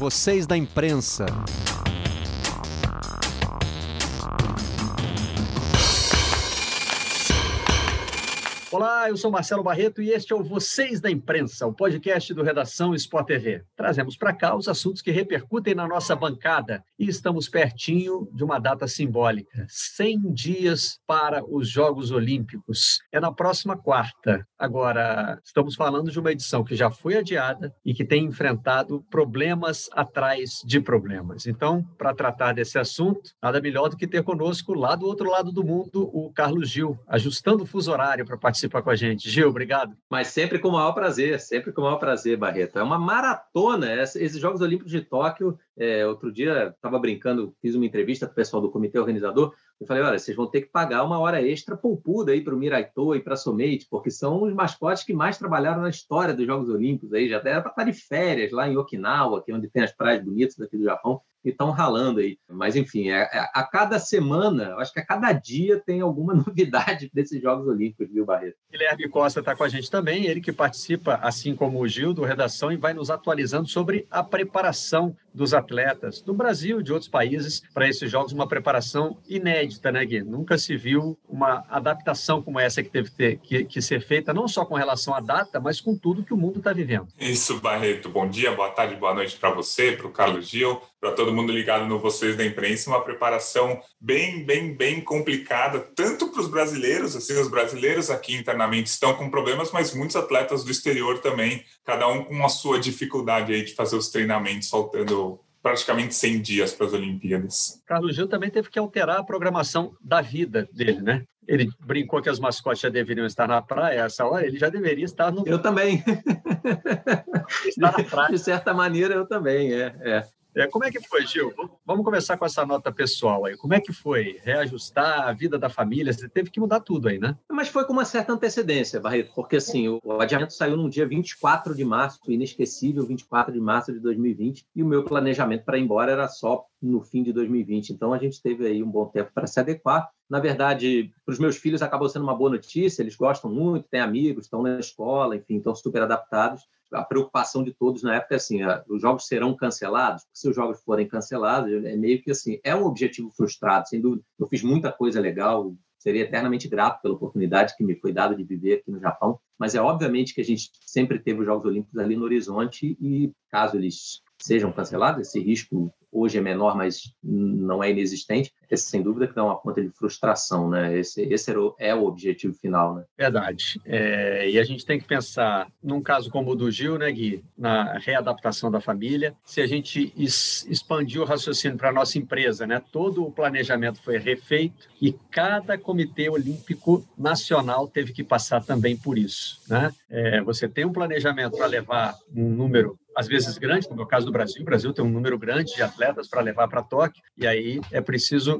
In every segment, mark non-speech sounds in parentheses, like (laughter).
Vocês da imprensa. Olá, eu sou Marcelo Barreto e este é o Vocês da Imprensa, o podcast do Redação Sport TV. Trazemos para cá os assuntos que repercutem na nossa bancada e estamos pertinho de uma data simbólica: 100 dias para os Jogos Olímpicos. É na próxima quarta. Agora, estamos falando de uma edição que já foi adiada e que tem enfrentado problemas atrás de problemas. Então, para tratar desse assunto, nada melhor do que ter conosco lá do outro lado do mundo o Carlos Gil, ajustando o fuso horário para participar participar com a gente. Gil, obrigado. Mas sempre com o maior prazer, sempre com o maior prazer, Barreto. É uma maratona. Esses Jogos Olímpicos de Tóquio, é, outro dia estava brincando, fiz uma entrevista com o pessoal do comitê organizador. Eu falei: olha, vocês vão ter que pagar uma hora extra poupuda aí para o Miraitô e para a Somate, porque são os mascotes que mais trabalharam na história dos Jogos Olímpicos. Aí já era para estar de férias lá em Okinawa, que é onde tem as praias bonitas daqui do Japão e estão ralando aí. Mas, enfim, é, é, a cada semana, acho que a cada dia tem alguma (laughs) novidade desses Jogos Olímpicos, viu, Barreto? Guilherme Costa está com a gente também, ele que participa, assim como o Gil, do Redação, e vai nos atualizando sobre a preparação dos atletas do Brasil e de outros países para esses jogos, uma preparação inédita, né, Gui? Nunca se viu uma adaptação como essa que teve ter, que, que ser feita, não só com relação à data, mas com tudo que o mundo está vivendo. Isso, Barreto. Bom dia, boa tarde, boa noite para você, para o Carlos Gil, para todo mundo ligado no Vocês da Imprensa. Uma preparação bem, bem, bem complicada, tanto para os brasileiros, assim, os brasileiros aqui internamente estão com problemas, mas muitos atletas do exterior também, cada um com a sua dificuldade aí de fazer os treinamentos, faltando praticamente 100 dias para as Olimpíadas. Carlos Gil também teve que alterar a programação da vida dele, né? Ele brincou que as mascotes já deveriam estar na praia, essa hora ele já deveria estar no. Eu também. Estar na praia. De certa maneira, eu também, é. é. É, como é que foi, Gil? Vamos começar com essa nota pessoal aí. Como é que foi reajustar a vida da família? Você teve que mudar tudo aí, né? Mas foi com uma certa antecedência, Barreto, porque assim, o adiamento saiu no dia 24 de março, inesquecível 24 de março de 2020, e o meu planejamento para ir embora era só no fim de 2020. Então a gente teve aí um bom tempo para se adequar. Na verdade, para os meus filhos acabou sendo uma boa notícia, eles gostam muito, têm amigos, estão na escola, enfim, estão super adaptados a preocupação de todos na época é assim, os jogos serão cancelados? Se os jogos forem cancelados, é meio que assim, é um objetivo frustrado, sem dúvida. Eu fiz muita coisa legal, seria eternamente grato pela oportunidade que me foi dada de viver aqui no Japão, mas é obviamente que a gente sempre teve os Jogos Olímpicos ali no horizonte e caso eles sejam cancelados, esse risco hoje é menor, mas não é inexistente, esse sem dúvida que dá uma ponta de frustração, né? Esse, esse o, é o objetivo final, né? Verdade. É, e a gente tem que pensar, num caso como o do Gil, né, Gui, na readaptação da família, se a gente es, expandir o raciocínio para a nossa empresa, né? Todo o planejamento foi refeito e cada comitê olímpico nacional teve que passar também por isso, né? É, você tem um planejamento para levar um número às vezes grande, como é o caso do Brasil. O Brasil tem um número grande de atletas para levar para Tóquio, e aí é preciso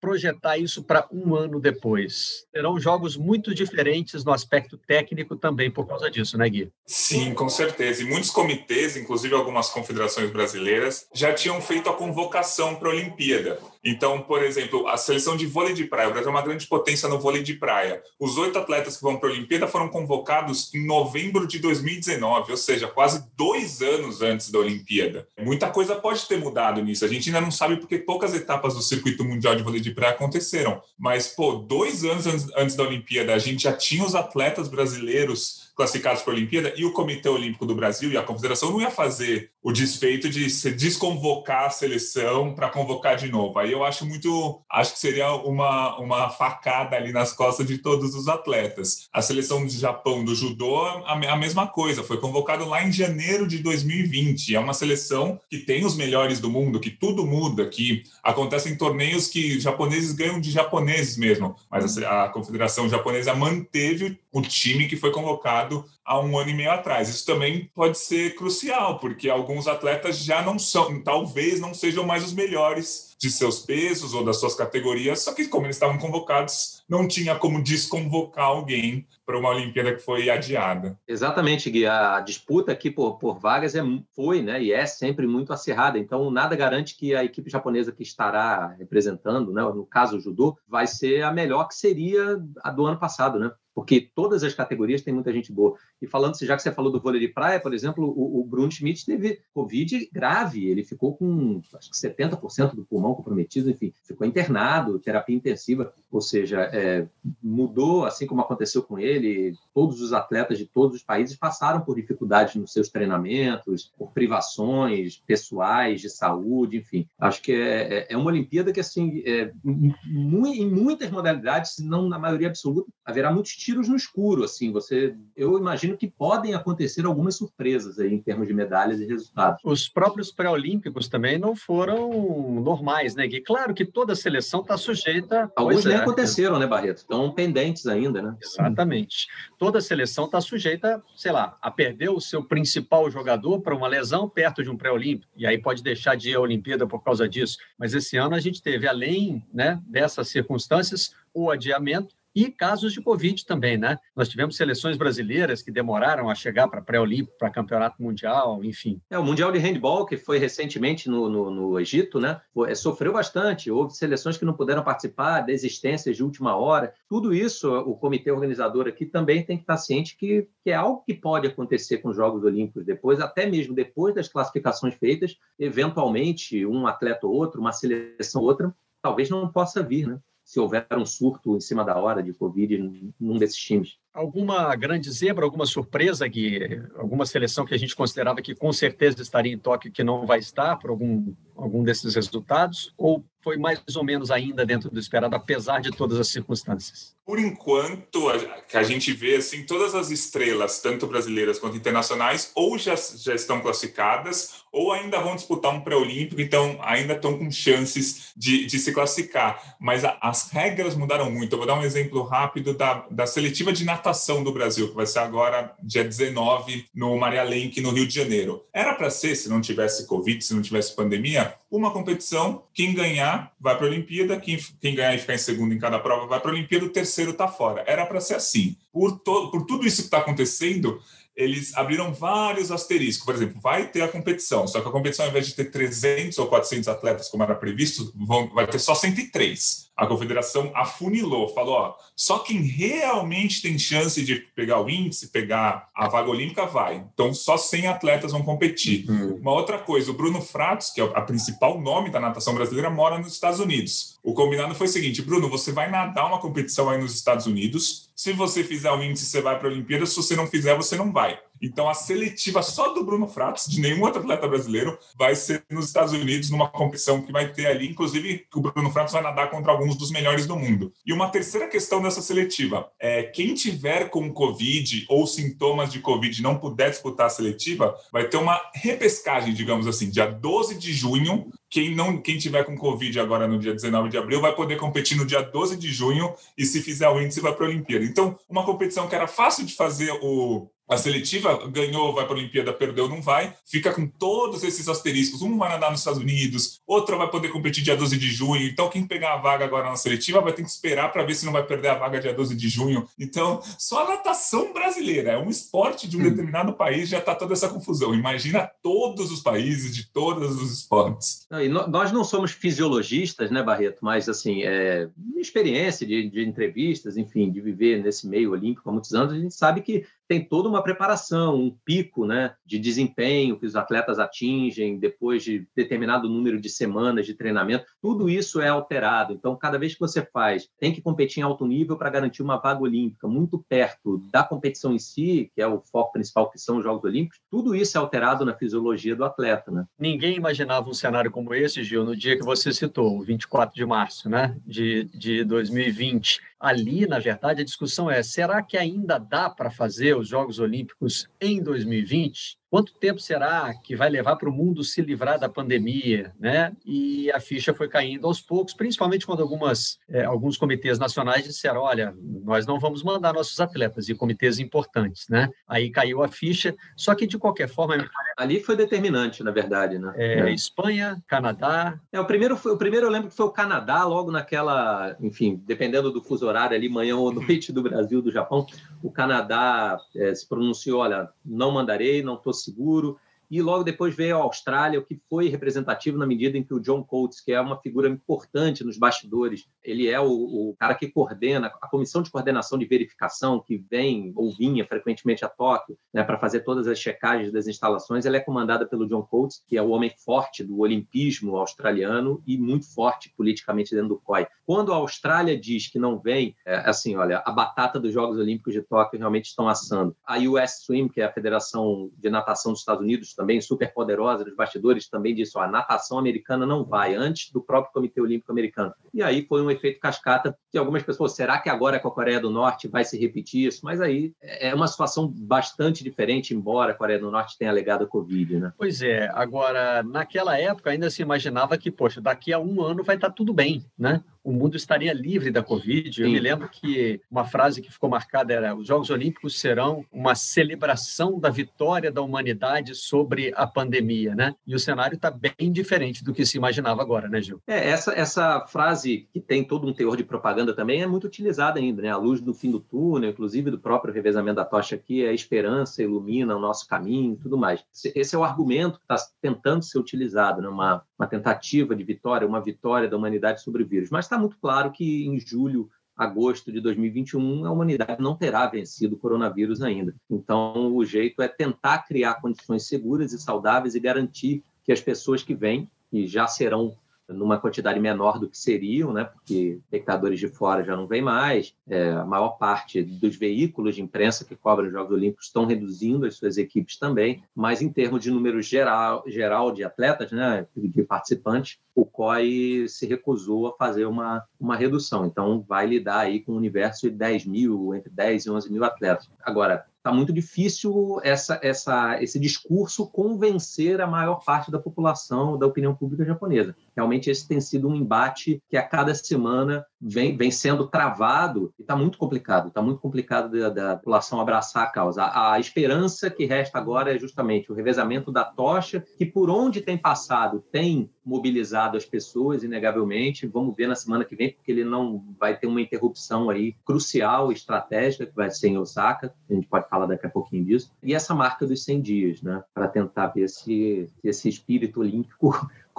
projetar isso para um ano depois. Serão jogos muito diferentes no aspecto técnico também por causa disso, né, Gui? Sim, com certeza. E muitos comitês, inclusive algumas confederações brasileiras, já tinham feito a convocação para a Olimpíada. Então, por exemplo, a seleção de vôlei de praia, o Brasil é uma grande potência no vôlei de praia. Os oito atletas que vão para a Olimpíada foram convocados em novembro de 2019, ou seja, quase dois anos antes da Olimpíada. Muita coisa pode ter mudado nisso. A gente ainda não sabe porque poucas etapas do circuito mundial de vôlei de praia aconteceram. Mas, pô, dois anos antes da Olimpíada, a gente já tinha os atletas brasileiros classificados para a Olimpíada e o Comitê Olímpico do Brasil e a Confederação não ia fazer o desfeito de se desconvocar a seleção para convocar de novo. Aí eu acho muito, acho que seria uma, uma facada ali nas costas de todos os atletas. A seleção do Japão do judô a, a mesma coisa, foi convocado lá em janeiro de 2020. É uma seleção que tem os melhores do mundo, que tudo muda, que acontecem torneios que japoneses ganham de japoneses mesmo, mas a, a Confederação Japonesa manteve o time que foi convocado há um ano e meio atrás. Isso também pode ser crucial, porque alguns atletas já não são, talvez não sejam mais os melhores de seus pesos ou das suas categorias, só que como eles estavam convocados, não tinha como desconvocar alguém para uma Olimpíada que foi adiada. Exatamente, Gui. A disputa aqui por, por vagas é, foi né, e é sempre muito acirrada, então nada garante que a equipe japonesa que estará representando, né, no caso o judô, vai ser a melhor que seria a do ano passado, né? Porque todas as categorias tem muita gente boa. E falando, já que você falou do vôlei de praia, por exemplo, o, o Bruno Schmidt teve Covid grave, ele ficou com acho que 70% do pulmão comprometido, enfim, ficou internado, terapia intensiva, ou seja, é, mudou, assim como aconteceu com ele, todos os atletas de todos os países passaram por dificuldades nos seus treinamentos, por privações pessoais, de saúde, enfim. Acho que é, é, é uma Olimpíada que, assim, é, em muitas modalidades, se não na maioria absoluta, haverá muitos tiros no escuro, assim, você, eu imagino que podem acontecer algumas surpresas aí em termos de medalhas e resultados. Os próprios pré-olímpicos também não foram normais, né, Gui? Claro que toda seleção está sujeita... Alguns nem é, aconteceram, né, Barreto? Estão pendentes ainda, né? Exatamente. Toda seleção está sujeita, sei lá, a perder o seu principal jogador para uma lesão perto de um pré-olímpico, e aí pode deixar de ir à Olimpíada por causa disso. Mas esse ano a gente teve, além né, dessas circunstâncias, o adiamento e casos de Covid também, né? Nós tivemos seleções brasileiras que demoraram a chegar para pré-olímpico, para campeonato mundial, enfim. É, o Mundial de Handball, que foi recentemente no, no, no Egito, né? É, sofreu bastante. Houve seleções que não puderam participar, desistências de última hora. Tudo isso, o comitê organizador aqui também tem que estar ciente que, que é algo que pode acontecer com os Jogos Olímpicos depois, até mesmo depois das classificações feitas, eventualmente um atleta ou outro, uma seleção ou outra, talvez não possa vir, né? Se houver um surto em cima da hora de Covid num desses times. Alguma grande zebra, alguma surpresa, que alguma seleção que a gente considerava que com certeza estaria em Tóquio que não vai estar por algum, algum desses resultados? Ou foi mais ou menos ainda dentro do esperado, apesar de todas as circunstâncias? Por enquanto, que a gente vê assim, todas as estrelas, tanto brasileiras quanto internacionais, ou já, já estão classificadas, ou ainda vão disputar um pré-olímpico, então ainda estão com chances de, de se classificar. Mas a, as regras mudaram muito. Eu vou dar um exemplo rápido da, da seletiva de natação do Brasil, que vai ser agora dia 19 no Maria Lenk, no Rio de Janeiro. Era para ser, se não tivesse Covid, se não tivesse pandemia, uma competição, quem ganhar vai para a Olimpíada, quem, quem ganhar e ficar em segundo em cada prova vai para a Olimpíada, o terceiro está fora. Era para ser assim. Por, por tudo isso que está acontecendo, eles abriram vários asteriscos. Por exemplo, vai ter a competição, só que a competição, ao invés de ter 300 ou 400 atletas, como era previsto, vão, vai ter só 103 a confederação afunilou, falou: ó, só quem realmente tem chance de pegar o índice, pegar a vaga olímpica, vai. Então, só 100 atletas vão competir. Uhum. Uma outra coisa: o Bruno Fratos, que é o principal nome da natação brasileira, mora nos Estados Unidos. O combinado foi o seguinte: Bruno, você vai nadar uma competição aí nos Estados Unidos. Se você fizer o índice, você vai para a Olimpíada. Se você não fizer, você não vai. Então, a seletiva só do Bruno Fratos, de nenhum outro atleta brasileiro, vai ser nos Estados Unidos, numa competição que vai ter ali, inclusive, que o Bruno Fratos vai nadar contra alguns dos melhores do mundo. E uma terceira questão dessa seletiva é quem tiver com Covid ou sintomas de Covid e não puder disputar a seletiva, vai ter uma repescagem, digamos assim, dia 12 de junho. Quem não, quem tiver com Covid agora no dia 19 de abril vai poder competir no dia 12 de junho e se fizer o índice vai para a Olimpíada. Então, uma competição que era fácil de fazer o a seletiva ganhou, vai para a Olimpíada, perdeu, não vai. Fica com todos esses asteriscos. Um vai nadar nos Estados Unidos, outra vai poder competir dia 12 de junho. Então, quem pegar a vaga agora na seletiva vai ter que esperar para ver se não vai perder a vaga dia 12 de junho. Então, só a natação brasileira, é um esporte de um hum. determinado país, já está toda essa confusão. Imagina todos os países de todos os esportes. Não, e nós não somos fisiologistas, né, Barreto? Mas, assim, é, experiência de, de entrevistas, enfim, de viver nesse meio olímpico há muitos anos, a gente sabe que tem toda uma preparação, um pico né, de desempenho que os atletas atingem depois de determinado número de semanas de treinamento. Tudo isso é alterado. Então, cada vez que você faz, tem que competir em alto nível para garantir uma vaga olímpica muito perto da competição em si, que é o foco principal, que são os Jogos Olímpicos. Tudo isso é alterado na fisiologia do atleta. Né? Ninguém imaginava um cenário como esse, Gil, no dia que você citou, o 24 de março né, de, de 2020 ali, na verdade, a discussão é: será que ainda dá para fazer os Jogos Olímpicos em 2020? Quanto tempo será que vai levar para o mundo se livrar da pandemia? Né? E a ficha foi caindo aos poucos, principalmente quando algumas, é, alguns comitês nacionais disseram: olha, nós não vamos mandar nossos atletas, e comitês importantes. Né? Aí caiu a ficha, só que de qualquer forma. Ali foi determinante, na verdade. Né? É, é. Espanha, Canadá. É, o, primeiro foi, o primeiro eu lembro que foi o Canadá, logo naquela, enfim, dependendo do fuso horário ali, manhã ou (laughs) noite do Brasil, do Japão, o Canadá é, se pronunciou: olha, não mandarei, não estou seguro. e logo depois veio a Austrália, o que foi representativo na medida em que o John Coates, que é uma figura importante nos bastidores, ele é o, o cara que coordena a comissão de coordenação de verificação que vem ou vinha frequentemente a Tóquio né, para fazer todas as checagens das instalações, ela é comandada pelo John Coates, que é o homem forte do olimpismo australiano e muito forte politicamente dentro do COI. Quando a Austrália diz que não vem, é assim, olha, a batata dos Jogos Olímpicos de Tóquio realmente estão assando. A US Swim, que é a Federação de Natação dos Estados Unidos, também super poderosa dos bastidores, também disse, ó, a natação americana não vai, antes do próprio Comitê Olímpico Americano. E aí foi um efeito cascata de algumas pessoas, será que agora com a Coreia do Norte vai se repetir isso? Mas aí é uma situação bastante diferente, embora a Coreia do Norte tenha alegado a Covid, né? Pois é, agora, naquela época ainda se imaginava que, poxa, daqui a um ano vai estar tudo bem, né? O mundo estaria livre da Covid. Sim. Eu me lembro que uma frase que ficou marcada era: os Jogos Olímpicos serão uma celebração da vitória da humanidade sobre a pandemia, né? E o cenário está bem diferente do que se imaginava agora, né, Gil? É, essa, essa frase, que tem todo um teor de propaganda também, é muito utilizada ainda, né? A luz do fim do túnel, inclusive do próprio revezamento da tocha aqui, é a esperança, ilumina o nosso caminho tudo mais. Esse é o argumento que está tentando ser utilizado, né? uma, uma tentativa de vitória, uma vitória da humanidade sobre o vírus. Mas está muito claro que em julho, agosto de 2021, a humanidade não terá vencido o coronavírus ainda. Então, o jeito é tentar criar condições seguras e saudáveis e garantir que as pessoas que vêm, e já serão numa quantidade menor do que seriam, né? porque espectadores de fora já não vêm mais. É, a maior parte dos veículos de imprensa que cobrem os Jogos Olímpicos estão reduzindo as suas equipes também, mas em termos de número geral, geral de atletas, né? de participantes, o COI se recusou a fazer uma, uma redução. Então, vai lidar aí com um universo de 10 mil, entre 10 e 11 mil atletas. Agora, está muito difícil essa, essa, esse discurso convencer a maior parte da população, da opinião pública japonesa. Realmente esse tem sido um embate que a cada semana vem, vem sendo travado e está muito complicado. Está muito complicado da, da, população abraçar a causa. A, a, esperança que resta agora é justamente o revezamento da tocha, que por onde tem passado tem mobilizado as pessoas, inegavelmente. Vamos ver na semana que vem, porque ele não vai ter uma interrupção aí crucial, estratégica, que vai ser em Osaka. A gente pode falar daqui a pouquinho disso. E essa marca dos 100 dias, né? Para tentar ver se, se esse espírito olímpico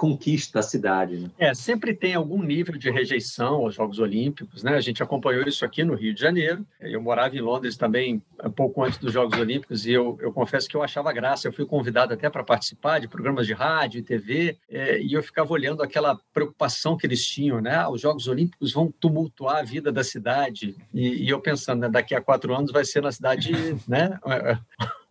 conquista a cidade. Né? É, sempre tem algum nível de rejeição aos Jogos Olímpicos, né? A gente acompanhou isso aqui no Rio de Janeiro. Eu morava em Londres também, um pouco antes dos Jogos Olímpicos, e eu, eu confesso que eu achava graça. Eu fui convidado até para participar de programas de rádio e TV, é, e eu ficava olhando aquela preocupação que eles tinham, né? Ah, os Jogos Olímpicos vão tumultuar a vida da cidade. E, e eu pensando, né, daqui a quatro anos vai ser na cidade, né?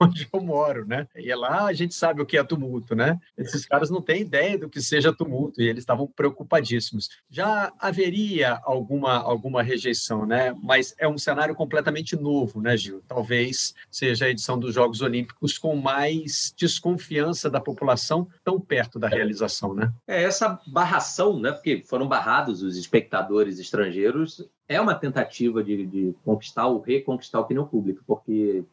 Onde eu moro, né? E lá a gente sabe o que é tumulto, né? Esses caras não têm ideia do que seja tumulto e eles estavam preocupadíssimos. Já haveria alguma alguma rejeição, né? Mas é um cenário completamente novo, né, Gil? Talvez seja a edição dos Jogos Olímpicos com mais desconfiança da população tão perto da realização, né? É essa barração, né? Porque foram barrados os espectadores estrangeiros é uma tentativa de, de, conquistar ou reconquistar a opinião pública, porque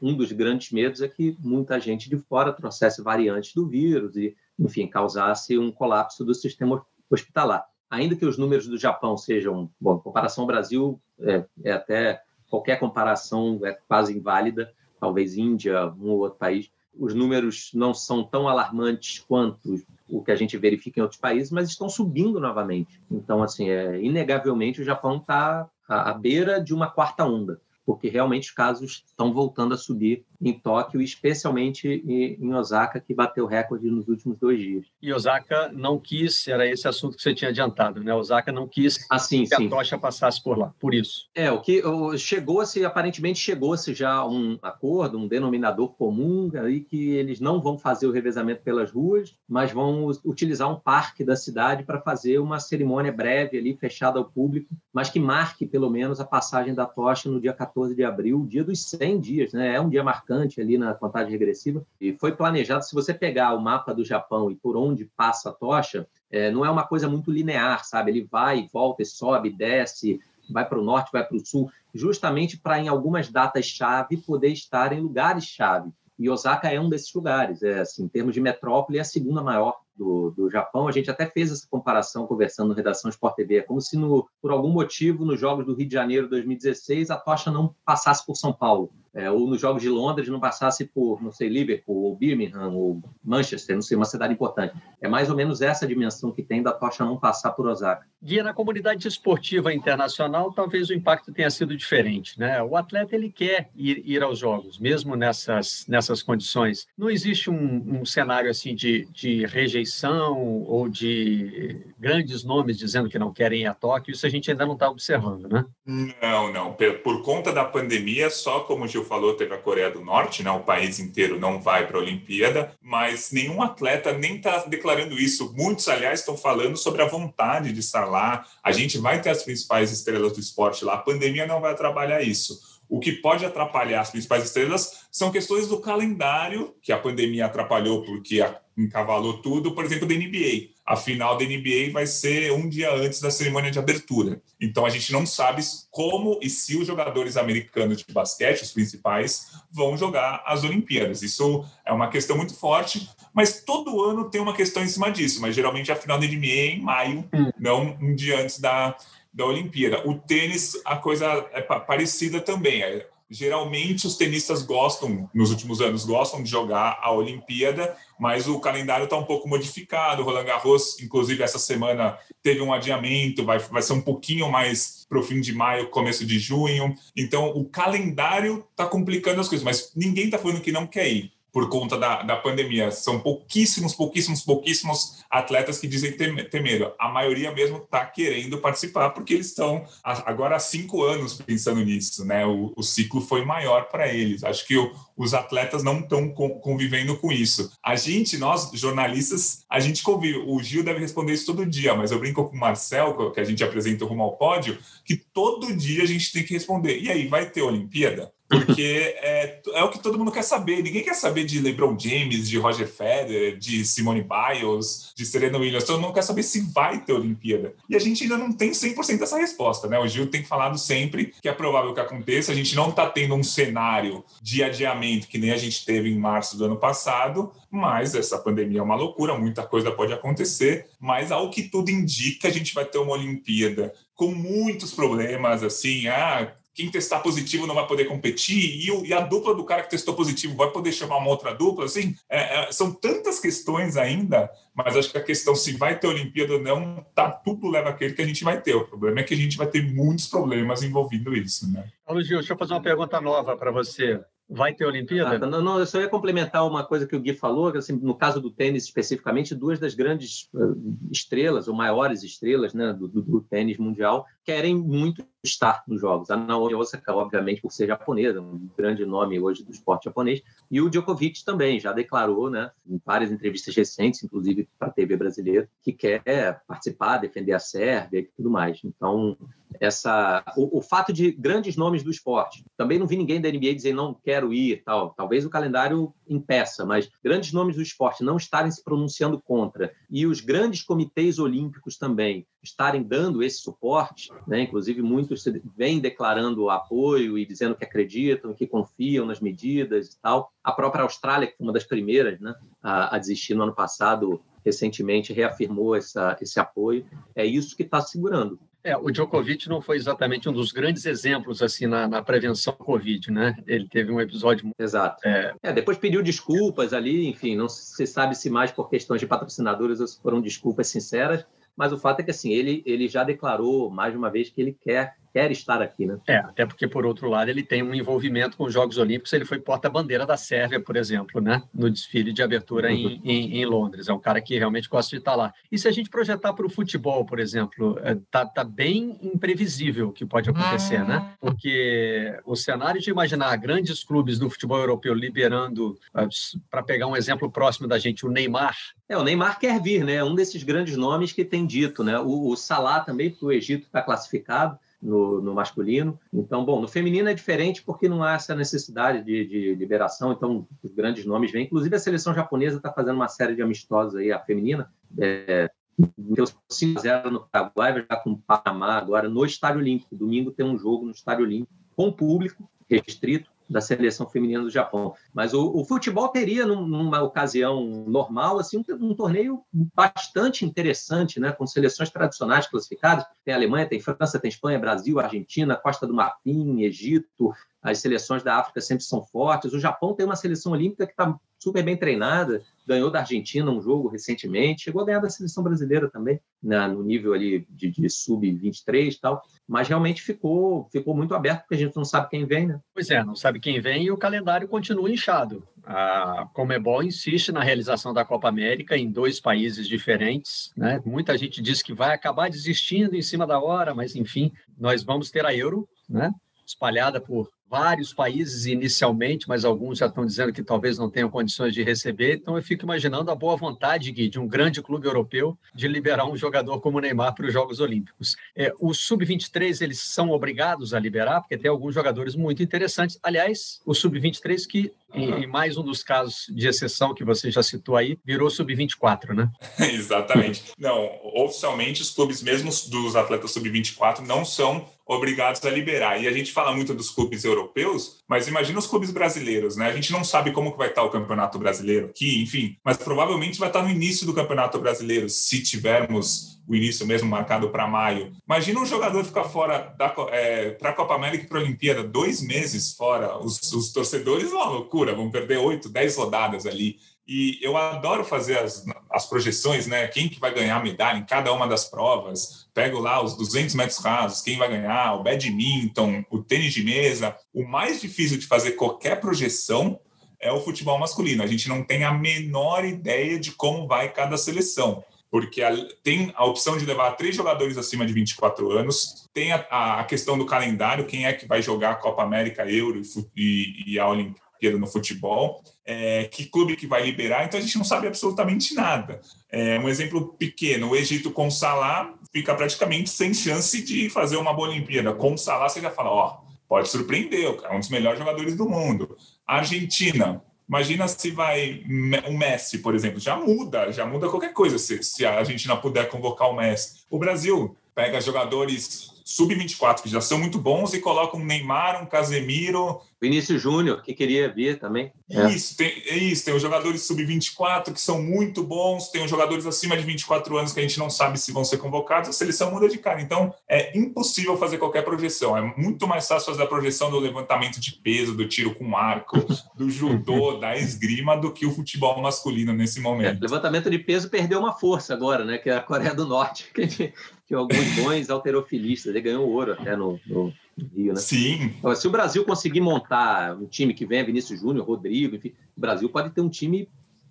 um dos grandes medos é que muita gente de fora trouxesse variantes do vírus e, enfim, causasse um colapso do sistema hospitalar. Ainda que os números do Japão sejam, bom, em comparação ao Brasil, é, é até qualquer comparação é quase inválida, talvez Índia, um ou outro país, os números não são tão alarmantes quanto o que a gente verifica em outros países, mas estão subindo novamente. Então, assim, é, inegavelmente o Japão está à beira de uma quarta onda porque realmente os casos estão voltando a subir em Tóquio, especialmente em Osaka, que bateu recorde nos últimos dois dias. E Osaka não quis, era esse assunto que você tinha adiantado, né? Osaka não quis ah, sim, que sim. a tocha passasse por lá, por isso. É, o que chegou-se, aparentemente chegou-se já um acordo, um denominador comum, aí que eles não vão fazer o revezamento pelas ruas, mas vão utilizar um parque da cidade para fazer uma cerimônia breve ali, fechada ao público, mas que marque pelo menos a passagem da tocha no dia 14 14 de abril, dia dos 100 dias, né? É um dia marcante ali na contagem regressiva. E foi planejado, se você pegar o mapa do Japão e por onde passa a tocha, é, não é uma coisa muito linear, sabe? Ele vai, volta, sobe, desce, vai para o norte, vai para o sul, justamente para, em algumas datas-chave, poder estar em lugares-chave. E Osaka é um desses lugares. É, assim, em termos de metrópole, é a segunda maior do, do Japão. A gente até fez essa comparação conversando no Redação Sport TV. É como se, no, por algum motivo, nos Jogos do Rio de Janeiro 2016, a tocha não passasse por São Paulo. É, ou nos Jogos de Londres não passasse por, não sei, Liverpool, ou Birmingham, ou Manchester, não sei, uma cidade importante. É mais ou menos essa dimensão que tem da tocha não passar por Osaka. Guia, na comunidade esportiva internacional, talvez o impacto tenha sido diferente. Né? O atleta ele quer ir, ir aos Jogos, mesmo nessas, nessas condições. Não existe um, um cenário assim de, de rejeição ou de grandes nomes dizendo que não querem ir a Tóquio. Isso a gente ainda não está observando, né? Não, não. Por conta da pandemia, só como o Gil falou, teve a Coreia do Norte, né? o país inteiro não vai para a Olimpíada, mas nenhum atleta nem está declarando isso. Muitos, aliás, estão falando sobre a vontade de estar lá, a gente vai ter as principais estrelas do esporte lá, a pandemia não vai trabalhar isso. O que pode atrapalhar as principais estrelas são questões do calendário, que a pandemia atrapalhou porque encavalou tudo, por exemplo, da NBA. A final da NBA vai ser um dia antes da cerimônia de abertura. Então a gente não sabe como e se os jogadores americanos de basquete, os principais, vão jogar as Olimpíadas. Isso é uma questão muito forte, mas todo ano tem uma questão em cima disso. Mas geralmente a final da NBA é em maio, hum. não um dia antes da, da Olimpíada. O tênis, a coisa é parecida também. Geralmente os tenistas gostam, nos últimos anos, gostam de jogar a Olimpíada, mas o calendário está um pouco modificado. O Roland Garros, inclusive, essa semana teve um adiamento, vai, vai ser um pouquinho mais para o fim de maio, começo de junho. Então, o calendário está complicando as coisas, mas ninguém está falando que não quer ir por conta da, da pandemia. São pouquíssimos, pouquíssimos, pouquíssimos atletas que dizem ter, ter medo. A maioria mesmo está querendo participar porque eles estão agora há cinco anos pensando nisso, né? O, o ciclo foi maior para eles. Acho que o, os atletas não estão convivendo com isso. A gente, nós jornalistas, a gente convive. O Gil deve responder isso todo dia, mas eu brinco com o Marcel, que a gente apresenta Rumo ao Pódio, que todo dia a gente tem que responder. E aí, vai ter Olimpíada? Porque (laughs) é, é o que todo mundo quer saber. Ninguém quer saber de LeBron James, de Roger Federer, de Simone Biles, de Serena Williams. Todo mundo quer saber se vai ter Olimpíada. E a gente ainda não tem 100% dessa resposta, né? O Gil tem falado sempre que é provável que aconteça. A gente não está tendo um cenário de adiamento que nem a gente teve em março do ano passado, mas essa pandemia é uma loucura, muita coisa pode acontecer. Mas ao que tudo indica, a gente vai ter uma Olimpíada com muitos problemas, assim, ah, quem testar positivo não vai poder competir e, o, e, a dupla do cara que testou positivo vai poder chamar uma outra dupla, assim, é, é, são tantas questões ainda, mas acho que a questão se vai ter Olimpíada ou não, tá, tudo leva a aquele que a gente vai ter. O problema é que a gente vai ter muitos problemas envolvendo isso, né? Alô, Gil, deixa eu fazer uma pergunta nova para você. Vai ter Olimpíada? Ah, não, não, eu só ia complementar uma coisa que o Gui falou, que assim, no caso do tênis especificamente, duas das grandes uh, estrelas, ou maiores estrelas né, do, do, do, tênis mundial, querem muito estar nos Jogos. A Naomi Osaka, obviamente, por ser japonesa, um grande nome hoje do esporte japonês, e o Djokovic também já declarou, né, em várias entrevistas recentes, inclusive para a TV brasileira, que quer participar, defender a Sérvia e tudo mais. Então, essa o, o, fato de grandes nomes do esporte. Também não vi ninguém da NBA dizer não quero ir, tal. Talvez o calendário impeça, mas grandes nomes do esporte não estarem se pronunciando contra e os grandes comitês olímpicos também estarem dando esse suporte, né? Inclusive muitos vêm declarando apoio e dizendo que acreditam, que confiam nas medidas e tal. A própria Austrália, que foi uma das primeiras, né, a, a desistir no ano passado, recentemente reafirmou essa, esse apoio. É isso que está segurando. É, o Djokovic não foi exatamente um dos grandes exemplos assim na, na prevenção Covid, né? Ele teve um episódio. Exato. É... é... depois pediu desculpas ali, enfim, não se sabe se mais por questões de patrocinadores ou se foram desculpas sinceras, mas o fato é que assim ele, ele já declarou mais uma vez que ele quer quer estar aqui, né? É, até porque, por outro lado, ele tem um envolvimento com os Jogos Olímpicos, ele foi porta-bandeira da Sérvia, por exemplo, né? No desfile de abertura uhum. em, em, em, Londres. É um cara que realmente gosta de estar lá. E se a gente projetar para o futebol, por exemplo, é, tá, tá bem imprevisível o que pode acontecer, né? Porque o cenário de imaginar grandes clubes do futebol europeu liberando, é, para pegar um exemplo próximo da gente, o Neymar. É, o Neymar quer vir, né? Um desses grandes nomes que tem dito, né? O, o Salah também, porque o Egito está classificado no, no, masculino. Então, bom, no feminino é diferente porque não há essa necessidade de, de liberação, então os grandes nomes vêm. Inclusive, a seleção japonesa está fazendo uma série de amistosos aí, a feminina. É, deu 5x0 no Paraguai, vai jogar com o Panamá agora no Estádio Olímpico. Domingo tem um jogo no Estádio Olímpico, com público restrito, da seleção feminina do Japão. Mas o, o futebol teria, num, numa ocasião normal, assim, um, um, torneio bastante interessante, né? com seleções tradicionais classificadas. Tem Alemanha, tem França, tem Espanha, Brasil, Argentina, Costa do Marfim, Egito, as seleções da África sempre são fortes. O Japão tem uma seleção olímpica que está super bem treinada, ganhou da Argentina um jogo recentemente, chegou a ganhar da seleção brasileira também, né, no nível ali de, de sub-23 e tal, mas realmente ficou, ficou muito aberto, porque a gente não sabe quem vem, né? Pois é, não sabe quem vem e o calendário continua inchado. A Comebol insiste na realização da Copa América em dois países diferentes, né? Muita gente diz que vai acabar desistindo em cima da hora, mas enfim, nós vamos ter a Euro, né? espalhada por vários países inicialmente, mas alguns já estão dizendo que talvez não tenham condições de receber. Então eu fico imaginando a boa vontade, Gui, de um grande clube europeu de liberar um jogador como o Neymar para os Jogos Olímpicos. É, os sub-23 eles são obrigados a liberar, porque tem alguns jogadores muito interessantes. Aliás, o sub-23 que em, mais um dos casos de exceção que você já citou aí, virou sub-24, né? (laughs) Exatamente. Não, oficialmente os clubes mesmos dos atletas sub-24 não são obrigados a liberar. E a gente fala muito dos clubes europeus, mas imagina os clubes brasileiros, né? A gente não sabe como que vai estar o Campeonato Brasileiro aqui, enfim, mas provavelmente vai estar no início do Campeonato Brasileiro, se tivermos o início mesmo marcado para maio. Imagina um jogador ficar fora é, para a Copa América e para a Olimpíada, dois meses fora. Os, os torcedores, uma loucura, vão perder oito, dez rodadas ali. E eu adoro fazer as, as projeções, né? Quem que vai ganhar medalha em cada uma das provas. Pego lá os 200 metros rasos, quem vai ganhar, o badminton, o tênis de mesa. O mais difícil de fazer qualquer projeção é o futebol masculino. A gente não tem a menor ideia de como vai cada seleção porque a, tem a opção de levar três jogadores acima de 24 anos, tem a, a questão do calendário, quem é que vai jogar a Copa América, Euro e, e a Olimpíada no futebol, é, que clube que vai liberar, então a gente não sabe absolutamente nada. É, um exemplo pequeno, o Egito com Salah fica praticamente sem chance de fazer uma boa Olimpíada. Com Salah você já fala, ó, pode surpreender, é um dos melhores jogadores do mundo. A Argentina, Imagina se vai o Messi, por exemplo, já muda, já muda qualquer coisa se, se a Argentina puder convocar o Messi. O Brasil pega jogadores sub-24 que já são muito bons e coloca um Neymar, um Casemiro. Vinícius Júnior, que queria vir também. É. Isso, tem, é isso. Tem os jogadores sub-24 que são muito bons, tem os jogadores acima de 24 anos que a gente não sabe se vão ser convocados, a seleção muda de cara. Então, é impossível fazer qualquer projeção. É muito mais fácil fazer a projeção do levantamento de peso, do tiro com arco, (laughs) do judô, da esgrima, do que o futebol masculino nesse momento. É, levantamento de peso perdeu uma força agora, né? Que é a Coreia do Norte, (laughs) que tinha alguns bons alterofilistas. Ele ganhou ouro até no, no Rio, né? Sim. Se o Brasil conseguir montar um time que venha Vinícius Júnior, Rodrigo, enfim, o Brasil pode ter um time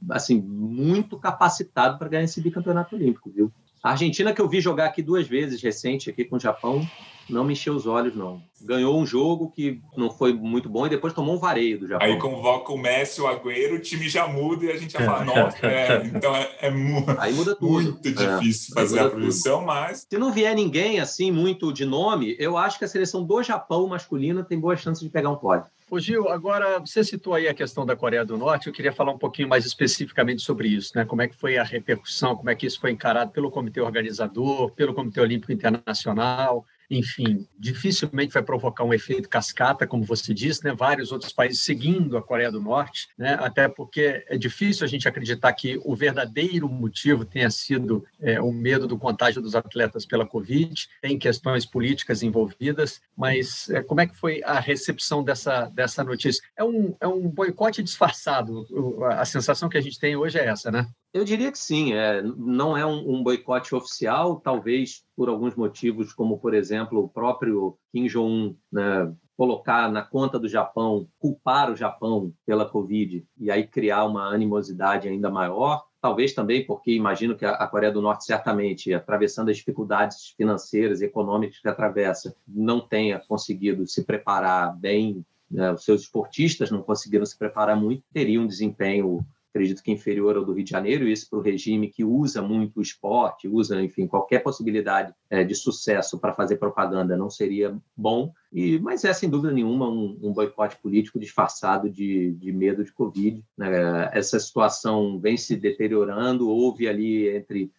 assim muito capacitado para ganhar esse bicampeonato olímpico, viu? A Argentina que eu vi jogar aqui duas vezes recente aqui com o Japão, não me encheu os olhos, não. Ganhou um jogo que não foi muito bom e depois tomou um vareio do Japão. Aí convoca o Messi, o Agüero, o time já muda e a gente já fala, (laughs) nossa, é, então é, é Aí muda tudo. muito é, difícil fazer a produção, mas... Se não vier ninguém assim muito de nome, eu acho que a seleção do Japão masculina tem boas chances de pegar um pódio. Ô Gil, agora você citou aí a questão da Coreia do Norte, eu queria falar um pouquinho mais especificamente sobre isso, né? Como é que foi a repercussão, como é que isso foi encarado pelo comitê organizador, pelo Comitê Olímpico Internacional, enfim, dificilmente vai provocar um efeito cascata, como você disse, né? vários outros países seguindo a Coreia do Norte, né? até porque é difícil a gente acreditar que o verdadeiro motivo tenha sido é, o medo do contágio dos atletas pela Covid, tem questões políticas envolvidas, mas é, como é que foi a recepção dessa, dessa notícia? É um, é um boicote disfarçado, a sensação que a gente tem hoje é essa, né? Eu diria que sim. É, não é um, um, boicote oficial, talvez por alguns motivos, como, por exemplo, o próprio Kim Jong-un né, colocar na conta do Japão, culpar o Japão pela Covid e aí criar uma animosidade ainda maior. Talvez também porque imagino que a Coreia do Norte, certamente, atravessando as dificuldades financeiras e econômicas que atravessa, não tenha conseguido se preparar bem. Né? Os seus esportistas não conseguiram se preparar muito, teria um desempenho acredito que inferior ao do Rio de Janeiro, isso para o regime que usa muito o esporte, usa, enfim, qualquer possibilidade é, de sucesso para fazer propaganda não seria bom, e, mas é, sem dúvida nenhuma, um, um boicote político disfarçado de, de medo de Covid. Né? Essa situação vem se deteriorando, houve ali entre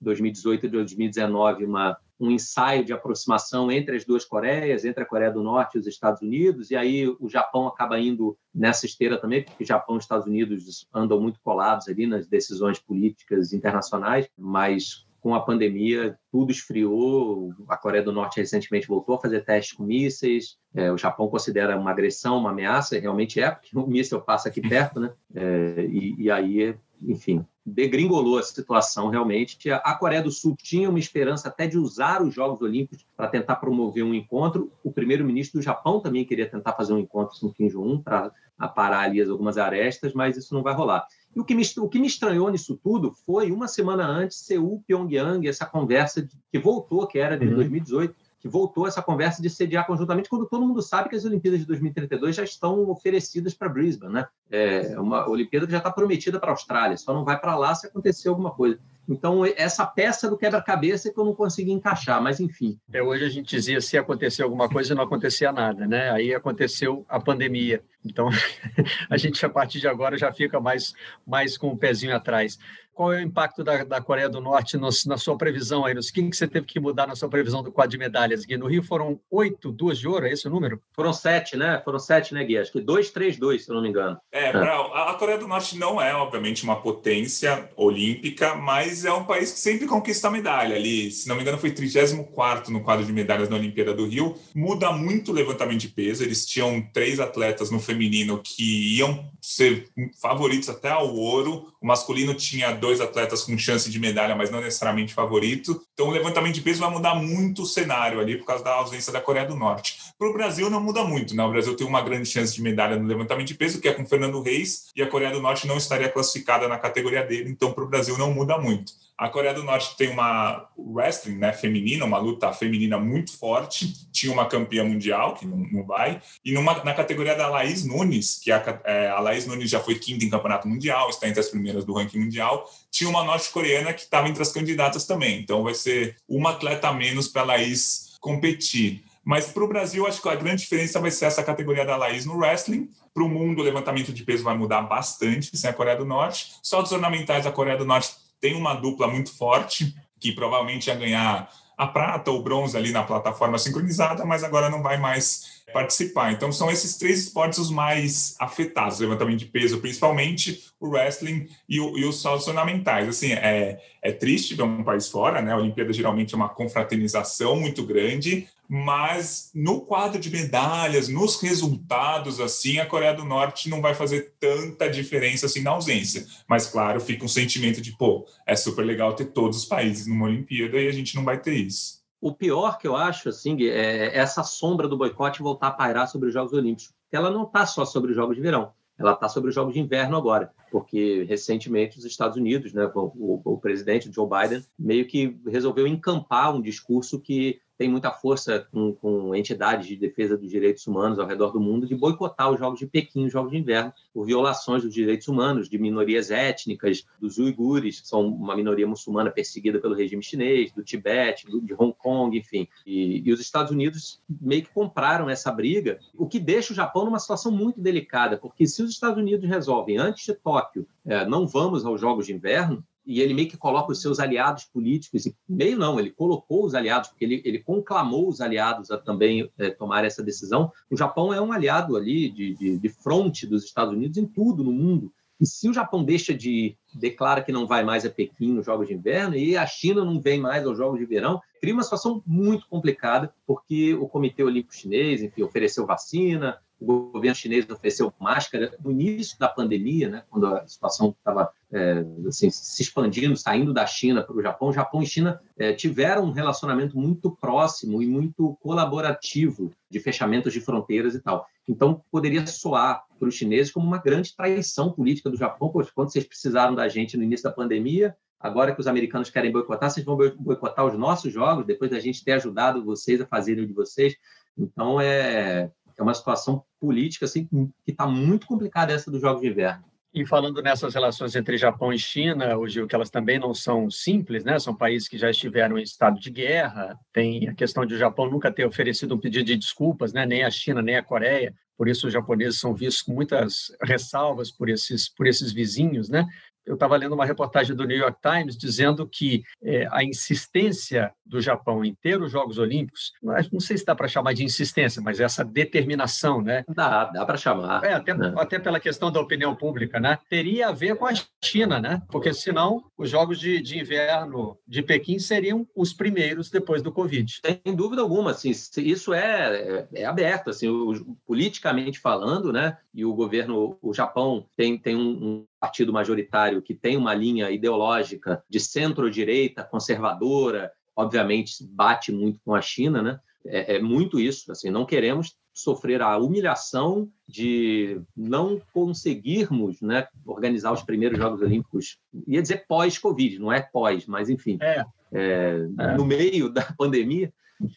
2018 e 2019 uma um ensaio de aproximação entre as duas Coreias, entre a Coreia do Norte e os Estados Unidos, e aí o Japão acaba indo nessa esteira também, porque Japão e Estados Unidos andam muito colados ali nas decisões políticas internacionais, mas com a pandemia tudo esfriou. A Coreia do Norte recentemente voltou a fazer testes com mísseis. É, o Japão considera uma agressão, uma ameaça, realmente é, porque (laughs) o míssil passa aqui perto, né? É, e, e aí, enfim, degringolou a situação realmente. A Coreia do Sul tinha uma esperança até de usar os Jogos Olímpicos para tentar promover um encontro. O primeiro-ministro do Japão também queria tentar fazer um encontro com Kim Jong-un para aparar ali algumas arestas, mas isso não vai rolar. E o que, me, o que me estranhou nisso tudo foi, uma semana antes, Seul, Pyongyang, essa conversa de, que voltou, que era de uhum. 2018, que voltou essa conversa de sediar conjuntamente, quando todo mundo sabe que as Olimpíadas de 2032 já estão oferecidas para Brisbane, né? É uma Olimpíada que já está prometida para a Austrália, só não vai para lá se acontecer alguma coisa. Então, essa peça do quebra-cabeça é que eu não consegui encaixar, mas enfim. É, hoje a gente dizia se acontecer alguma coisa não acontecia nada, né? Aí aconteceu a pandemia. Então, (laughs) a gente a partir de agora já fica mais, mais com o pezinho atrás qual é o impacto da, da Coreia do Norte no, na sua previsão aí? Nos que, que você teve que mudar na sua previsão do quadro de medalhas, Gui? No Rio foram oito, duas de ouro, é esse o número? Foram sete, né? Foram sete, né, Gui? Acho que dois, três, dois, se eu não me engano. É, a, a Coreia do Norte não é, obviamente, uma potência olímpica, mas é um país que sempre conquista medalha ali. Se não me engano, foi 34 no quadro de medalhas na Olimpíada do Rio. Muda muito o levantamento de peso. Eles tinham três atletas no feminino que iam ser favoritos até ao ouro. O masculino tinha dois atletas com chance de medalha, mas não necessariamente favorito. Então, o levantamento de peso vai mudar muito o cenário ali por causa da ausência da Coreia do Norte. Para o Brasil, não muda muito. Né? O Brasil tem uma grande chance de medalha no levantamento de peso, que é com Fernando Reis, e a Coreia do Norte não estaria classificada na categoria dele, então para o Brasil não muda muito. A Coreia do Norte tem uma wrestling né, feminina, uma luta feminina muito forte. Tinha uma campeã mundial, que não, vai. E numa, na categoria da Laís Nunes, que a, é, a Laís Nunes já foi quinta em campeonato mundial, está entre as primeiras do ranking mundial. Tinha uma norte-coreana que estava entre as candidatas também. Então vai ser uma atleta a menos para a Laís competir. Mas para o Brasil, acho que a grande diferença vai ser essa categoria da Laís no wrestling. Para o mundo, o levantamento de peso vai mudar bastante sem a Coreia do Norte. Só dos ornamentais, a Coreia do Norte tem uma dupla muito forte, que provavelmente ia ganhar a prata ou bronze ali na plataforma sincronizada, mas agora não vai mais participar. Então, são esses três esportes os mais afetados, levantamento de peso, principalmente o wrestling e, o, e os saltos ornamentais. Assim, é, é triste ver um país fora, né? A Olimpíada geralmente é uma confraternização muito grande, mas no quadro de medalhas, nos resultados, assim, a Coreia do Norte não vai fazer tanta diferença assim na ausência. Mas, claro, fica um sentimento de, pô, é super legal ter todos os países numa Olimpíada e a gente não vai ter isso. O pior que eu acho, assim, é essa sombra do boicote voltar a pairar sobre os Jogos Olímpicos. Ela não está só sobre os Jogos de Verão, ela está sobre os Jogos de Inverno agora, porque recentemente os Estados Unidos, né, o, o, o presidente Joe Biden, meio que resolveu encampar um discurso que tem muita força com, com, entidades de defesa dos direitos humanos ao redor do mundo de boicotar os Jogos de Pequim, os Jogos de Inverno, por violações dos direitos humanos, de minorias étnicas, dos uigures, que são uma minoria muçulmana perseguida pelo regime chinês, do Tibete, do, de Hong Kong, enfim. E, e, os Estados Unidos meio que compraram essa briga, o que deixa o Japão numa situação muito delicada, porque se os Estados Unidos resolvem, antes de Tóquio, é, não vamos aos Jogos de Inverno, e ele meio que coloca os seus aliados políticos, e meio não, ele colocou os aliados, porque ele, ele conclamou os aliados a também é, tomar essa decisão. O Japão é um aliado ali de, de, de fronte dos Estados Unidos em tudo no mundo. E se o Japão deixa de declara que não vai mais a Pequim nos Jogos de Inverno e a China não vem mais aos Jogos de Verão, cria uma situação muito complicada, porque o Comitê Olímpico Chinês, enfim, ofereceu vacina, o governo chinês ofereceu máscara no início da pandemia, né, quando a situação estava é, assim, se expandindo, saindo da China para o Japão. Japão e China é, tiveram um relacionamento muito próximo e muito colaborativo de fechamentos de fronteiras e tal. Então, poderia soar para os chineses como uma grande traição política do Japão, pois quando vocês precisaram da gente no início da pandemia, agora que os americanos querem boicotar, vocês vão boicotar os nossos jogos, depois da gente ter ajudado vocês a fazerem o de vocês. Então, é, é uma situação política assim, que está muito complicada essa dos Jogos de Inverno. E falando nessas relações entre Japão e China, hoje que elas também não são simples, né? São países que já estiveram em estado de guerra. Tem a questão de o Japão nunca ter oferecido um pedido de desculpas, né? Nem a China, nem a Coreia. Por isso os japoneses são vistos com muitas ressalvas por esses por esses vizinhos, né? Eu estava lendo uma reportagem do New York Times dizendo que é, a insistência do Japão em ter os Jogos Olímpicos, não sei se dá para chamar de insistência, mas essa determinação, né? Dá, dá para chamar. É, até, né? até pela questão da opinião pública, né? Teria a ver com a China, né? Porque senão os Jogos de, de Inverno de Pequim seriam os primeiros depois do Covid. Sem dúvida alguma, assim, isso é, é, é aberto, assim, o, politicamente falando, né? E o governo, o Japão tem, tem um, um partido majoritário que tem uma linha ideológica de centro-direita, conservadora, obviamente bate muito com a China, né? É, é, muito isso. Assim, não queremos sofrer a humilhação de não conseguirmos né, organizar os primeiros Jogos Olímpicos. Ia dizer pós-Covid, não é pós, mas enfim, é. É, é. no meio da pandemia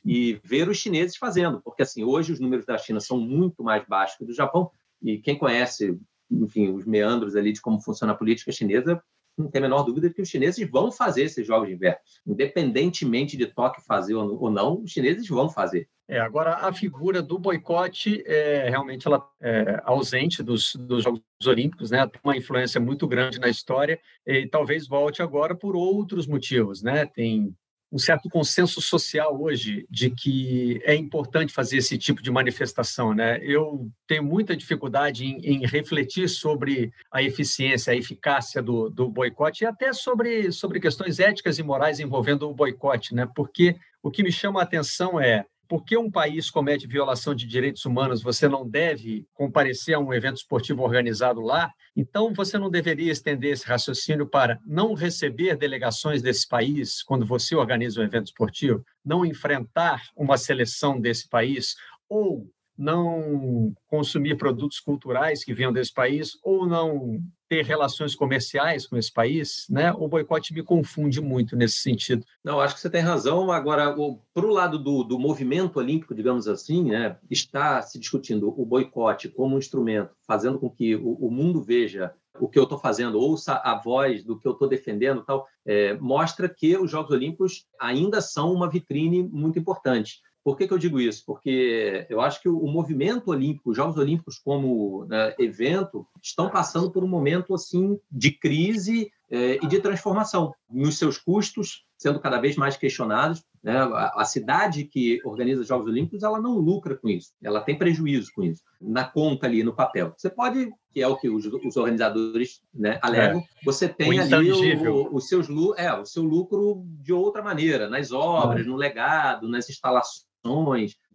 e ver os chineses fazendo, porque assim hoje os números da China são muito mais baixos que do Japão e quem conhece enfim, os meandros ali de como funciona a política chinesa, não tem a menor dúvida que os chineses vão fazer esses jogos de inverno. Independentemente de Tóquio fazer ou não, os chineses vão fazer. É, agora, a figura do boicote é realmente ela é ausente dos, dos Jogos Olímpicos, né? tem uma influência muito grande na história e talvez volte agora por outros motivos. Né? Tem um certo consenso social hoje de que é importante fazer esse tipo de manifestação. Né? Eu tenho muita dificuldade em, em refletir sobre a eficiência, a eficácia do, do boicote e até sobre, sobre questões éticas e morais envolvendo o boicote, né? porque o que me chama a atenção é porque um país comete violação de direitos humanos, você não deve comparecer a um evento esportivo organizado lá, então você não deveria estender esse raciocínio para não receber delegações desse país quando você organiza um evento esportivo, não enfrentar uma seleção desse país? Ou não consumir produtos culturais que venham desse país? Ou não ter relações comerciais com esse país, né? O boicote me confunde muito nesse sentido. Não, acho que você tem razão. Agora, para o lado do, do movimento olímpico, digamos assim, né, está se discutindo o boicote como um instrumento, fazendo com que o, o mundo veja o que eu estou fazendo, ouça a voz do que eu estou defendendo, tal, é, mostra que os Jogos Olímpicos ainda são uma vitrine muito importante. Por que, que eu digo isso? Porque eu acho que o, movimento olímpico, os Jogos Olímpicos como né, evento, estão passando por um momento assim de crise eh, e de transformação nos seus custos, sendo cada vez mais questionados. Né? A, a, cidade que organiza os Jogos Olímpicos ela não lucra com isso, ela tem prejuízo com isso na conta ali no papel. Você pode, que é o que os, os organizadores né, alegam, é. você tem o ali o, o, seus, é, o seu lucro de outra maneira, nas obras, é. no legado, nas instalações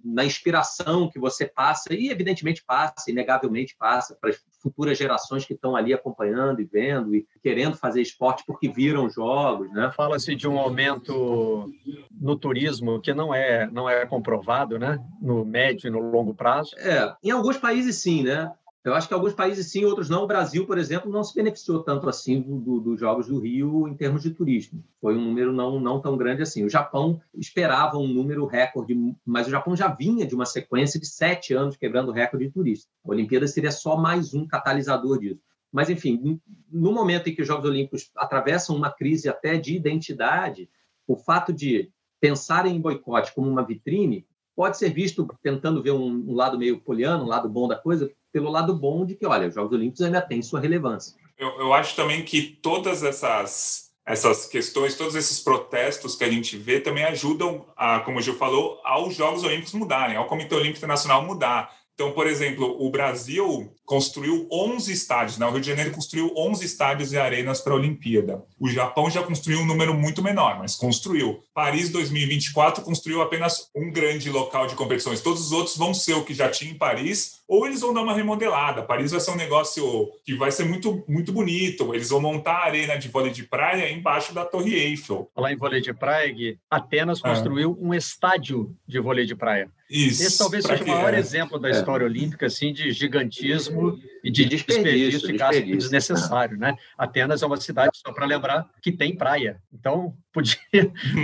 na inspiração que você passa, e evidentemente passa, inegavelmente passa, para as futuras gerações que estão ali acompanhando e vendo e querendo fazer esporte porque viram jogos. Né? Fala-se de um aumento no turismo que não é, não é comprovado né? no médio e no longo prazo. É, em alguns países sim, né? Eu acho que alguns países sim, outros não. O Brasil, por exemplo, não se beneficiou tanto assim dos do, Jogos do Rio em termos de turismo. Foi um número não, não tão grande assim. O Japão esperava um número recorde, mas o Japão já vinha de uma sequência de sete anos quebrando recorde de turista. A Olimpíada seria só mais um catalisador disso. Mas, enfim, no momento em que os Jogos Olímpicos atravessam uma crise até de identidade, o fato de pensarem em boicote como uma vitrine pode ser visto, tentando ver um, um lado meio poliano, um lado bom da coisa, pelo lado bom de que, olha, os Jogos Olímpicos ainda têm sua relevância. Eu, eu acho também que todas essas essas questões, todos esses protestos que a gente vê também ajudam, a, como o Gil falou, aos Jogos Olímpicos mudarem, ao Comitê Olímpico Internacional mudar. Então, por exemplo, o Brasil construiu 11 estádios, né? o Rio de Janeiro construiu 11 estádios e arenas para a Olimpíada. O Japão já construiu um número muito menor, mas construiu. Paris 2024 construiu apenas um grande local de competições. Todos os outros vão ser o que já tinha em Paris, ou eles vão dar uma remodelada. Paris vai ser um negócio que vai ser muito, muito bonito. Eles vão montar a arena de vôlei de praia embaixo da Torre Eiffel. Lá em vôlei de praia, Gui, Atenas é. construiu um estádio de vôlei de praia. Isso. Esse talvez seja o maior é. exemplo da é. história olímpica, assim, de gigantismo e de, de desperdício, de gasto desnecessário, né? Atenas é uma cidade, só para lembrar, que tem praia. Então, (laughs) podia,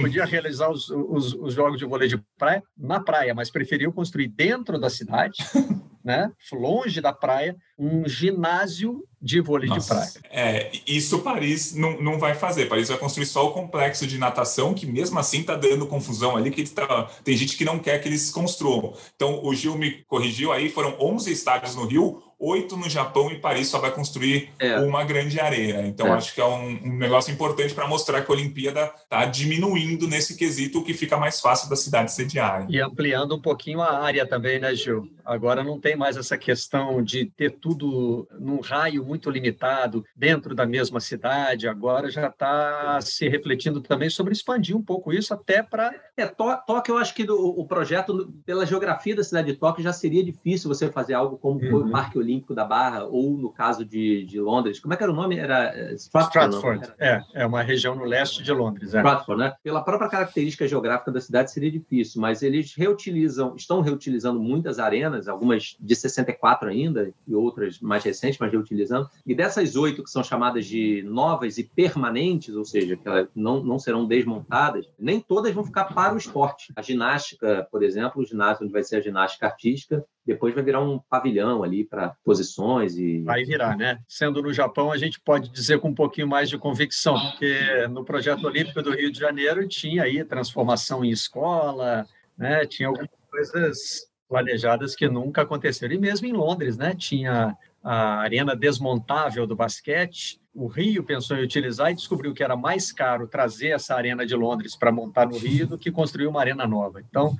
podia realizar os, os, os jogos de vôlei de praia na praia, mas preferiu construir dentro da cidade (laughs) né, longe da praia, um ginásio de vôlei Nossa, de praia. É, isso Paris não, não vai fazer. Paris vai construir só o complexo de natação, que mesmo assim está dando confusão ali, que tá, tem gente que não quer que eles construam. Então, o Gil me corrigiu aí, foram 11 estádios no Rio, oito no Japão e Paris só vai construir é. uma grande arena. Então, é. acho que é um, um negócio importante para mostrar que a Olimpíada está diminuindo nesse quesito, o que fica mais fácil da cidade sediar. E ampliando um pouquinho a área também, né, Gil? Agora não tem mais essa questão de ter tudo num raio muito limitado dentro da mesma cidade. Agora já está se refletindo também sobre expandir um pouco isso até para. É, Tóquio, eu acho que do, o projeto, pela geografia da cidade de Tóquio, já seria difícil você fazer algo como uhum. o Parque Olímpico da Barra, ou no caso de, de Londres. Como é que era o nome? Era eh, Stratford. Stratford. É, é uma região no leste de Londres. É. Stratford, né? Pela própria característica geográfica da cidade seria difícil, mas eles reutilizam, estão reutilizando muitas arenas, algumas de 64 ainda e outras mais recentes, mas reutilizando. E dessas oito que são chamadas de novas e permanentes, ou seja, que elas não, não serão desmontadas, nem todas vão ficar para o esporte. A ginástica, por exemplo, o ginásio onde vai ser a ginástica artística, depois vai virar um pavilhão ali para posições e vai virar, né? Sendo no Japão, a gente pode dizer com um pouquinho mais de convicção, porque no projeto olímpico do Rio de Janeiro tinha aí transformação em escola, né? Tinha algumas coisas planejadas que nunca aconteceram e mesmo em Londres, né? Tinha a arena desmontável do basquete. O Rio pensou em utilizar e descobriu que era mais caro trazer essa arena de Londres para montar no Rio do que construir uma arena nova. Então,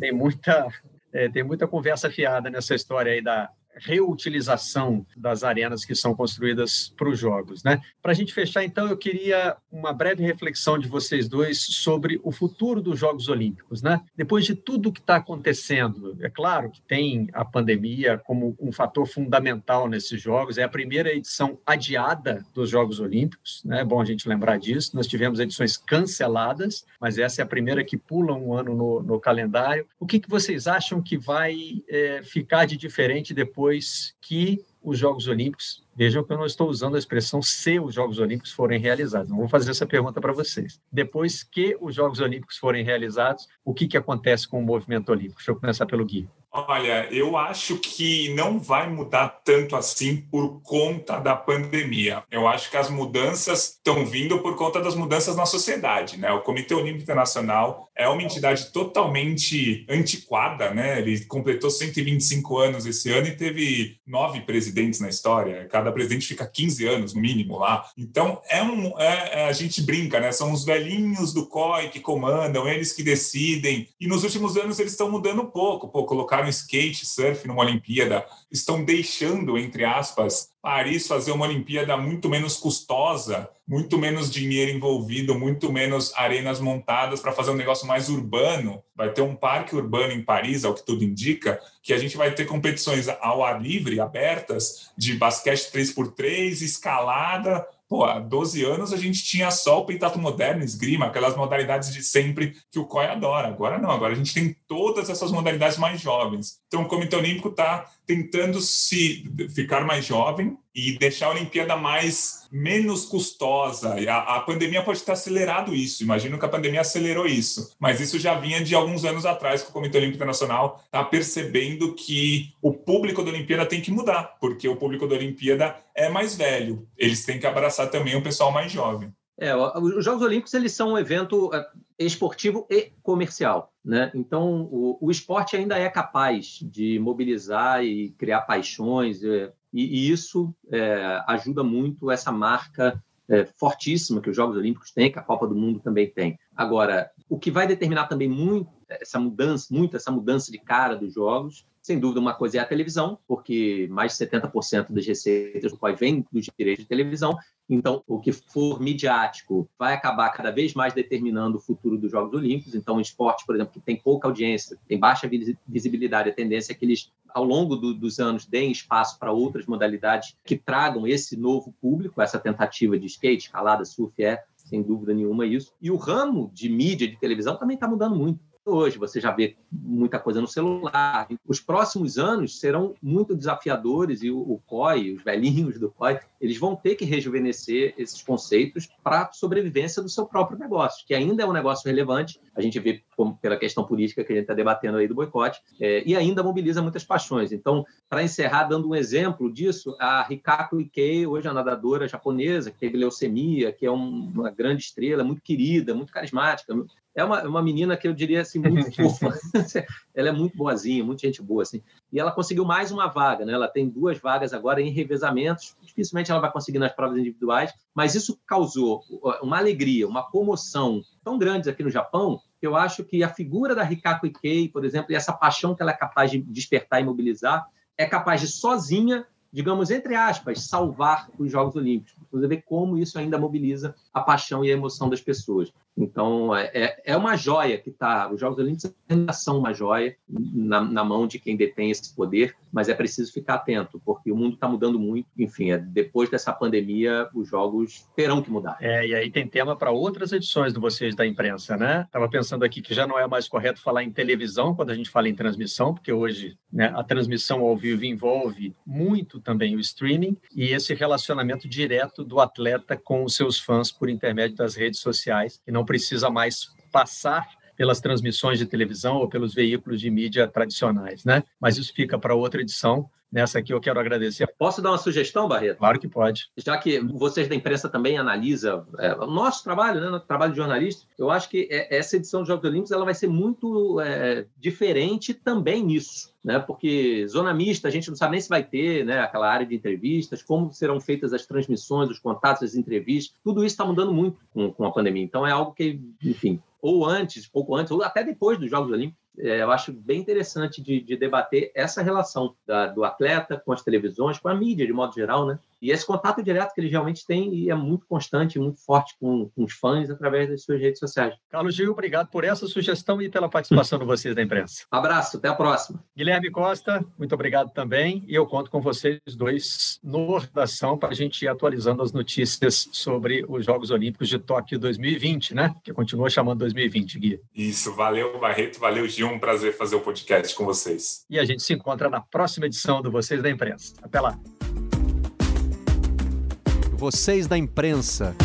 tem muita é, tem muita conversa fiada nessa história aí da reutilização das arenas que são construídas para os jogos. Né? Para a gente fechar, então, eu queria uma breve reflexão de vocês dois sobre o futuro dos Jogos Olímpicos. Né? Depois de tudo que está acontecendo, é claro que tem a pandemia como um fator fundamental nesses Jogos, é a primeira edição adiada dos Jogos Olímpicos, né? é bom a gente lembrar disso, nós tivemos edições canceladas, mas essa é a primeira que pula um ano no, no calendário. O que, que vocês acham que vai é, ficar de diferente depois depois que os Jogos Olímpicos, vejam que eu não estou usando a expressão se os Jogos Olímpicos forem realizados, não vou fazer essa pergunta para vocês. Depois que os Jogos Olímpicos forem realizados, o que, que acontece com o movimento olímpico? Deixa eu começar pelo Gui. Olha, eu acho que não vai mudar tanto assim por conta da pandemia. Eu acho que as mudanças estão vindo por conta das mudanças na sociedade, né? O Comitê Olímpico Internacional é uma entidade totalmente antiquada, né? Ele completou 125 anos esse ano e teve nove presidentes na história. Cada presidente fica 15 anos no mínimo lá. Então é um, é, é, a gente brinca, né? São os velhinhos do COI que comandam, eles que decidem. E nos últimos anos eles estão mudando pouco. Pô, colocar colocaram skate, surf numa Olimpíada, estão deixando, entre aspas, Paris fazer uma Olimpíada muito menos custosa, muito menos dinheiro envolvido, muito menos arenas montadas para fazer um negócio mais urbano. Vai ter um parque urbano em Paris, ao que tudo indica, que a gente vai ter competições ao ar livre, abertas, de basquete 3x3, escalada, Pô, há 12 anos a gente tinha só o peitato moderno, esgrima, aquelas modalidades de sempre que o COI adora. Agora não, agora a gente tem todas essas modalidades mais jovens. Então o Comitê Olímpico está tentando se ficar mais jovem e deixar a Olimpíada mais menos custosa. A, a, pandemia pode ter acelerado isso. Imagino que a pandemia acelerou isso, mas isso já vinha de alguns anos atrás que o Comitê Olímpico Internacional está percebendo que o público da Olimpíada tem que mudar, porque o público da Olimpíada é mais velho. Eles têm que abraçar também o pessoal mais jovem. É, os Jogos Olímpicos eles são um evento é, esportivo e comercial, né? Então o, o esporte ainda é capaz de mobilizar e criar paixões é, e, e isso é, ajuda muito essa marca é, fortíssima que os Jogos Olímpicos têm, que a Copa do Mundo também tem. Agora, o que vai determinar também muito essa mudança, muito essa mudança de cara dos jogos, sem dúvida, uma coisa é a televisão, porque mais de 70% das receitas do COI vem dos direitos de televisão. Então, o que for midiático vai acabar cada vez mais determinando o futuro dos Jogos Olímpicos. Então, o esporte, por exemplo, que tem pouca audiência, tem baixa visibilidade, a tendência é que eles, ao longo do, dos anos, deem espaço para outras modalidades que tragam esse novo público, essa tentativa de skate, escalada, surf, é sem dúvida nenhuma isso. E o ramo de mídia de televisão também está mudando muito hoje, você já vê muita coisa no celular. Os próximos anos serão muito desafiadores e o, o COI, os velhinhos do COI, eles vão ter que rejuvenescer esses conceitos para a sobrevivência do seu próprio negócio, que ainda é um negócio relevante. A gente vê pela questão política que a gente está debatendo aí do boicote, é, e ainda mobiliza muitas paixões. Então, para encerrar, dando um exemplo disso, a Rikako Ikei, hoje a nadadora japonesa, que teve leucemia, que é um, uma grande estrela, muito querida, muito carismática, é uma, uma menina que eu diria assim, muito (laughs) fofa. (laughs) ela é muito boazinha, muita gente boa, assim. E ela conseguiu mais uma vaga, né? Ela tem duas vagas agora em revezamentos. Dificilmente ela vai conseguir nas provas individuais, mas isso causou uma alegria, uma comoção tão grande aqui no Japão, que eu acho que a figura da Rikako Ikei, por exemplo, e essa paixão que ela é capaz de despertar e mobilizar, é capaz de sozinha digamos, entre aspas, salvar os Jogos Olímpicos. Você vê como isso ainda mobiliza a paixão e a emoção das pessoas. Então, é, é, é uma joia que está. Os Jogos Olímpicos ainda são uma joia na, na, mão de quem detém esse poder, mas é preciso ficar atento, porque o mundo está mudando muito. Enfim, é, depois dessa pandemia, os Jogos terão que mudar. É, e aí tem tema para outras edições do Vocês da Imprensa, né? Estava pensando aqui que já não é mais correto falar em televisão quando a gente fala em transmissão, porque hoje né, a transmissão ao vivo envolve muito também o streaming e esse relacionamento direto do atleta com os seus fãs por intermédio das redes sociais, que não precisa mais passar pelas transmissões de televisão ou pelos veículos de mídia tradicionais, né? Mas isso fica para outra edição. Nessa aqui eu quero agradecer. Posso dar uma sugestão, Barreto? Claro que pode. Já que vocês da imprensa também analisam é, o nosso trabalho, né, o trabalho de jornalista, eu acho que é, essa edição dos Jogos Olímpicos ela vai ser muito é, diferente também nisso. Né, porque zona mista a gente não sabe nem se vai ter né, aquela área de entrevistas, como serão feitas as transmissões, os contatos, as entrevistas, tudo isso está mudando muito com, com a pandemia. Então é algo que, enfim, ou antes, pouco antes, ou até depois dos Jogos Olímpicos, é, eu acho bem interessante de, de debater essa relação da, do atleta com as televisões, com a mídia de modo geral, né? E esse contato direto que ele realmente tem e é muito constante, muito forte com, com os fãs através das suas redes sociais. Carlos Gil, obrigado por essa sugestão e pela participação de vocês da imprensa. Abraço, até a próxima. Guilherme Costa, muito obrigado também. E eu conto com vocês dois no Redação para a gente ir atualizando as notícias sobre os Jogos Olímpicos de Tóquio 2020, né? Que continua chamando 2020, Gui. Isso, valeu, Barreto, valeu, Gil. Um prazer fazer o podcast com vocês. E a gente se encontra na próxima edição do Vocês da Imprensa. Até lá. Vocês da Imprensa.